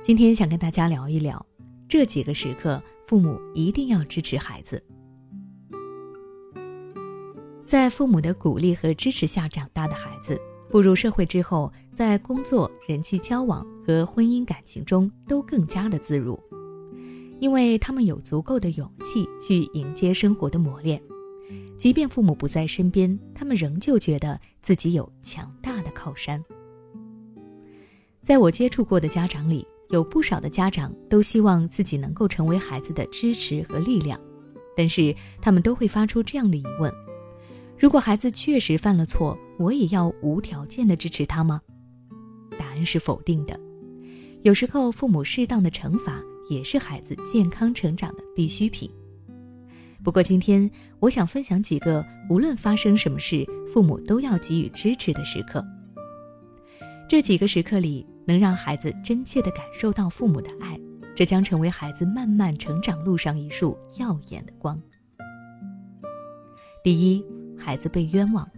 今天想跟大家聊一聊这几个时刻，父母一定要支持孩子。在父母的鼓励和支持下长大的孩子，步入社会之后，在工作、人际交往和婚姻感情中都更加的自如，因为他们有足够的勇气去迎接生活的磨练。即便父母不在身边，他们仍旧觉得自己有强大的靠山。在我接触过的家长里，有不少的家长都希望自己能够成为孩子的支持和力量，但是他们都会发出这样的疑问：如果孩子确实犯了错，我也要无条件的支持他吗？答案是否定的。有时候，父母适当的惩罚也是孩子健康成长的必需品。不过，今天我想分享几个无论发生什么事，父母都要给予支持的时刻。这几个时刻里。能让孩子真切地感受到父母的爱，这将成为孩子慢慢成长路上一束耀眼的光。第一，孩子被冤枉。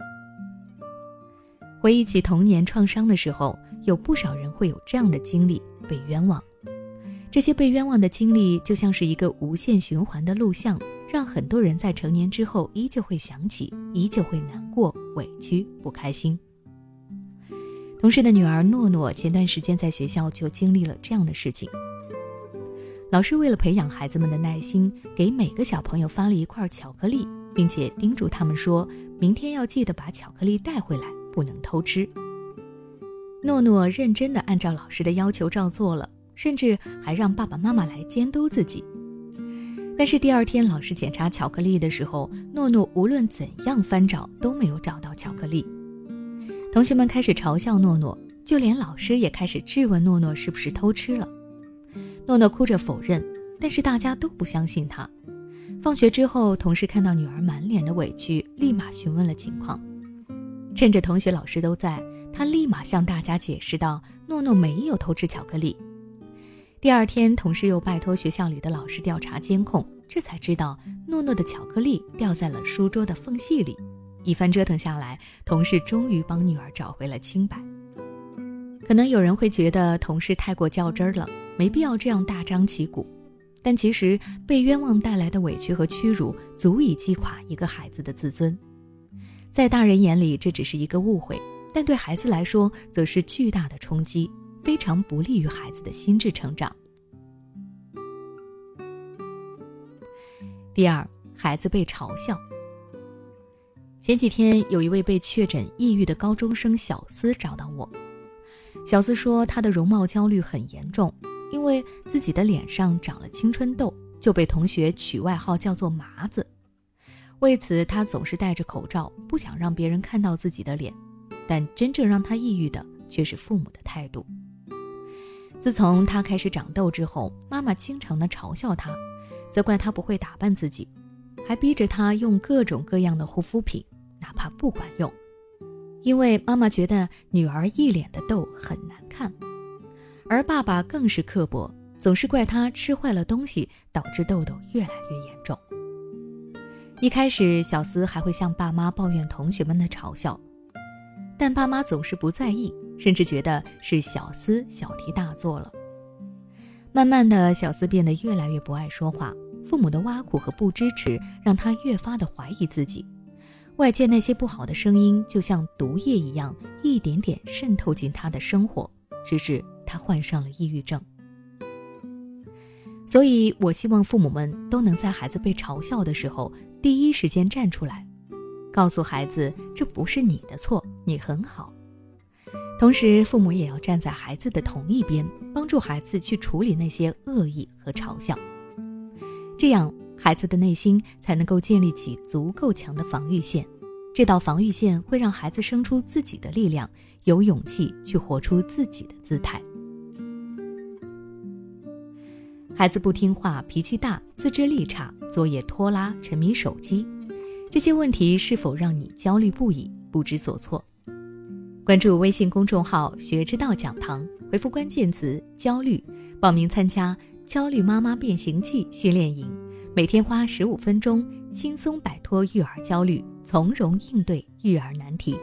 回忆起童年创伤的时候，有不少人会有这样的经历：被冤枉。这些被冤枉的经历就像是一个无限循环的录像，让很多人在成年之后依旧会想起，依旧会难过、委屈、不开心。同事的女儿诺诺前段时间在学校就经历了这样的事情。老师为了培养孩子们的耐心，给每个小朋友发了一块巧克力，并且叮嘱他们说：“明天要记得把巧克力带回来，不能偷吃。”诺诺认真地按照老师的要求照做了，甚至还让爸爸妈妈来监督自己。但是第二天老师检查巧克力的时候，诺诺无论怎样翻找都没有找到巧克力。同学们开始嘲笑诺诺，就连老师也开始质问诺诺是不是偷吃了。诺诺哭着否认，但是大家都不相信他。放学之后，同事看到女儿满脸的委屈，立马询问了情况。趁着同学、老师都在，他立马向大家解释道：“诺诺没有偷吃巧克力。”第二天，同事又拜托学校里的老师调查监控，这才知道诺诺的巧克力掉在了书桌的缝隙里。一番折腾下来，同事终于帮女儿找回了清白。可能有人会觉得同事太过较真儿了，没必要这样大张旗鼓。但其实被冤枉带来的委屈和屈辱，足以击垮一个孩子的自尊。在大人眼里，这只是一个误会，但对孩子来说，则是巨大的冲击，非常不利于孩子的心智成长。第二，孩子被嘲笑。前几天，有一位被确诊抑郁的高中生小思找到我。小思说，她的容貌焦虑很严重，因为自己的脸上长了青春痘，就被同学取外号叫做“麻子”。为此，他总是戴着口罩，不想让别人看到自己的脸。但真正让他抑郁的，却是父母的态度。自从他开始长痘之后，妈妈经常的嘲笑他，责怪他不会打扮自己，还逼着他用各种各样的护肤品。不管用，因为妈妈觉得女儿一脸的痘很难看，而爸爸更是刻薄，总是怪她吃坏了东西，导致痘痘越来越严重。一开始，小思还会向爸妈抱怨同学们的嘲笑，但爸妈总是不在意，甚至觉得是小思小题大做了。慢慢的，小思变得越来越不爱说话，父母的挖苦和不支持让他越发的怀疑自己。外界那些不好的声音，就像毒液一样，一点点渗透进他的生活，直至他患上了抑郁症。所以，我希望父母们都能在孩子被嘲笑的时候，第一时间站出来，告诉孩子这不是你的错，你很好。同时，父母也要站在孩子的同一边，帮助孩子去处理那些恶意和嘲笑，这样。孩子的内心才能够建立起足够强的防御线，这道防御线会让孩子生出自己的力量，有勇气去活出自己的姿态。孩子不听话、脾气大、自制力差、作业拖拉、沉迷手机，这些问题是否让你焦虑不已、不知所措？关注微信公众号“学之道讲堂”，回复关键词“焦虑”，报名参加“焦虑妈妈变形记”训练营。每天花十五分钟，轻松摆脱育儿焦虑，从容应对育儿难题。